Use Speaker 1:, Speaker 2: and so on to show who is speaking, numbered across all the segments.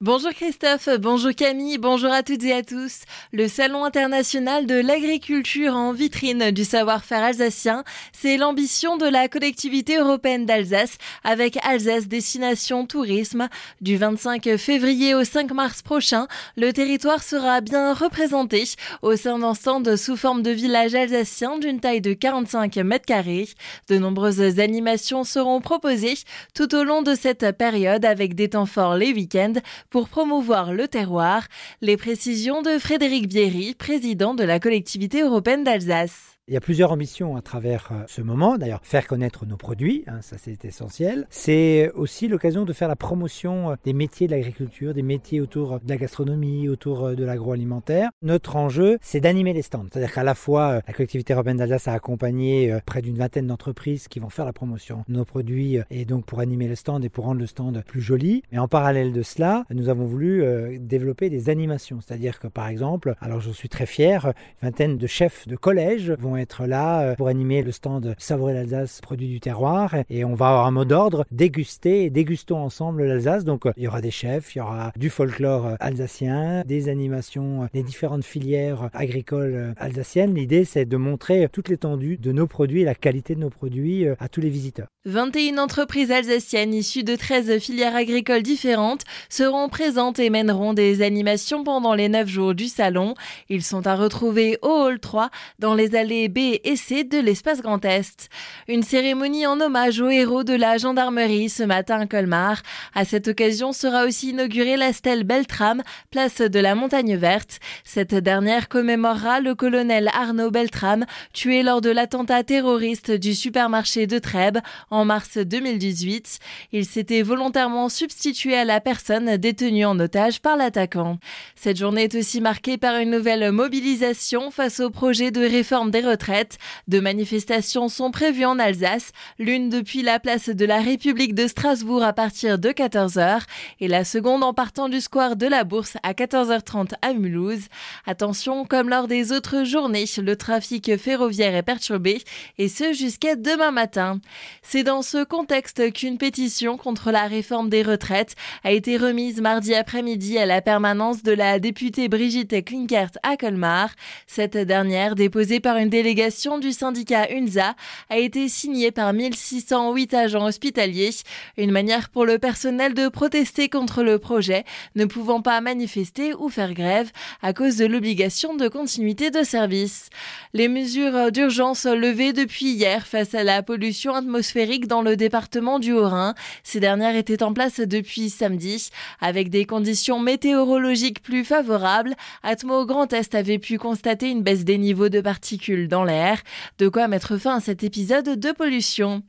Speaker 1: Bonjour Christophe, bonjour Camille, bonjour à toutes et à tous. Le Salon international de l'agriculture en vitrine du savoir-faire alsacien, c'est l'ambition de la collectivité européenne d'Alsace avec Alsace Destination Tourisme. Du 25 février au 5 mars prochain, le territoire sera bien représenté au sein d'un stand sous forme de village alsacien d'une taille de 45 mètres carrés. De nombreuses animations seront proposées tout au long de cette période avec des temps forts les week-ends pour promouvoir le terroir. Les précisions de Frédéric Bierry, président de la collectivité européenne d'Alsace.
Speaker 2: Il y a plusieurs ambitions à travers euh, ce moment. D'ailleurs, faire connaître nos produits, hein, ça c'est essentiel. C'est aussi l'occasion de faire la promotion euh, des métiers de l'agriculture, des métiers autour de la gastronomie, autour euh, de l'agroalimentaire. Notre enjeu, c'est d'animer les stands. C'est-à-dire qu'à la fois, la collectivité européenne d'Alsace a accompagné près d'une vingtaine d'entreprises qui vont faire la promotion de nos produits et donc pour animer le stand et pour rendre le stand plus joli. Mais en parallèle de cela, nous avons voulu développer des animations. C'est-à-dire que par exemple, alors je suis très fier, une vingtaine de chefs de collège vont être là euh, pour animer le stand Savourer l'Alsace, produit du terroir. Et on va avoir un mot d'ordre, déguster dégustons ensemble l'Alsace. Donc il y aura des chefs, il y aura du folklore alsacien, des animations, des différentes filières agricoles alsaciennes. L'idée c'est de montrer toute l'étendue de nos produits la qualité de nos produits euh, à tous les visiteurs.
Speaker 1: 21 entreprises alsaciennes issues de 13 filières agricoles différentes seront présentes et mèneront des animations pendant les 9 jours du salon. Ils sont à retrouver au Hall 3 dans les allées B et C de l'espace Grand Est. Une cérémonie en hommage aux héros de la gendarmerie ce matin à Colmar. À cette occasion sera aussi inaugurée la stèle Beltram, place de la Montagne Verte. Cette dernière commémorera le colonel Arnaud Beltram, tué lors de l'attentat terroriste du supermarché de Trèbes en mars 2018. Il s'était volontairement substitué à la personne détenue en otage par l'attaquant. Cette journée est aussi marquée par une nouvelle mobilisation face au projet de réforme des retraites retraite. Deux manifestations sont prévues en Alsace, l'une depuis la place de la République de Strasbourg à partir de 14h et la seconde en partant du square de la Bourse à 14h30 à Mulhouse. Attention, comme lors des autres journées, le trafic ferroviaire est perturbé et ce jusqu'à demain matin. C'est dans ce contexte qu'une pétition contre la réforme des retraites a été remise mardi après-midi à la permanence de la députée Brigitte Klinkert à Colmar. Cette dernière, déposée par une délégation délégation du syndicat UNSA a été signée par 1608 agents hospitaliers, une manière pour le personnel de protester contre le projet, ne pouvant pas manifester ou faire grève à cause de l'obligation de continuité de service. Les mesures d'urgence levées depuis hier face à la pollution atmosphérique dans le département du Haut-Rhin, ces dernières étaient en place depuis samedi, avec des conditions météorologiques plus favorables. Atmo Grand Est avait pu constater une baisse des niveaux de particules dans l'air. De quoi mettre fin à cet épisode de pollution.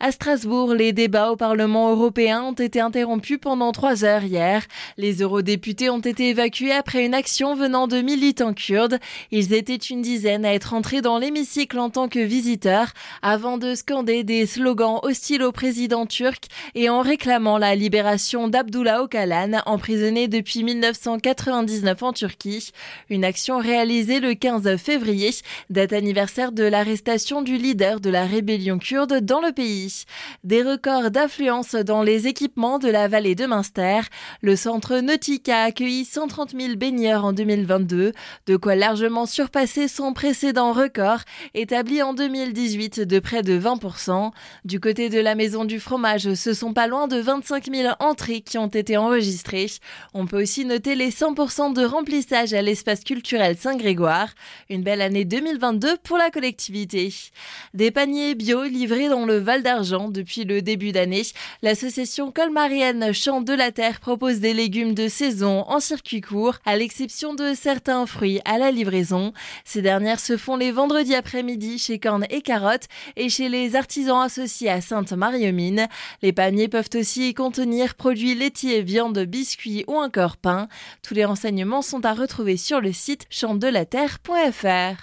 Speaker 1: À Strasbourg, les débats au Parlement européen ont été interrompus pendant trois heures hier. Les eurodéputés ont été évacués après une action venant de militants kurdes. Ils étaient une dizaine à être entrés dans l'hémicycle en tant que visiteurs avant de scander des slogans hostiles au président turc et en réclamant la libération d'Abdullah Öcalan, emprisonné depuis 1999 en Turquie. Une action réalisée le 15 février, date anniversaire de l'arrestation du leader de la rébellion kurde dans le pays. Des records d'affluence dans les équipements de la vallée de Münster. Le centre nautique a accueilli 130 000 baigneurs en 2022, de quoi largement surpasser son précédent record établi en 2018 de près de 20%. Du côté de la maison du fromage, ce sont pas loin de 25 000 entrées qui ont été enregistrées. On peut aussi noter les 100% de remplissage à l'espace culturel Saint-Grégoire. Une belle année 2022 pour la collectivité. Des paniers bio livrés dans le Val d'Argent depuis le début d'année. L'association colmarienne Champ de la Terre propose des légumes de saison en circuit court, à l'exception de certains fruits à la livraison. Ces dernières se font les vendredis après-midi chez Corne et Carottes et chez les artisans associés à Sainte-Marie-aux-Mines. Les paniers peuvent aussi contenir produits laitiers, viande, biscuits ou encore pain. Tous les renseignements sont à retrouver sur le site champdelaterre.fr.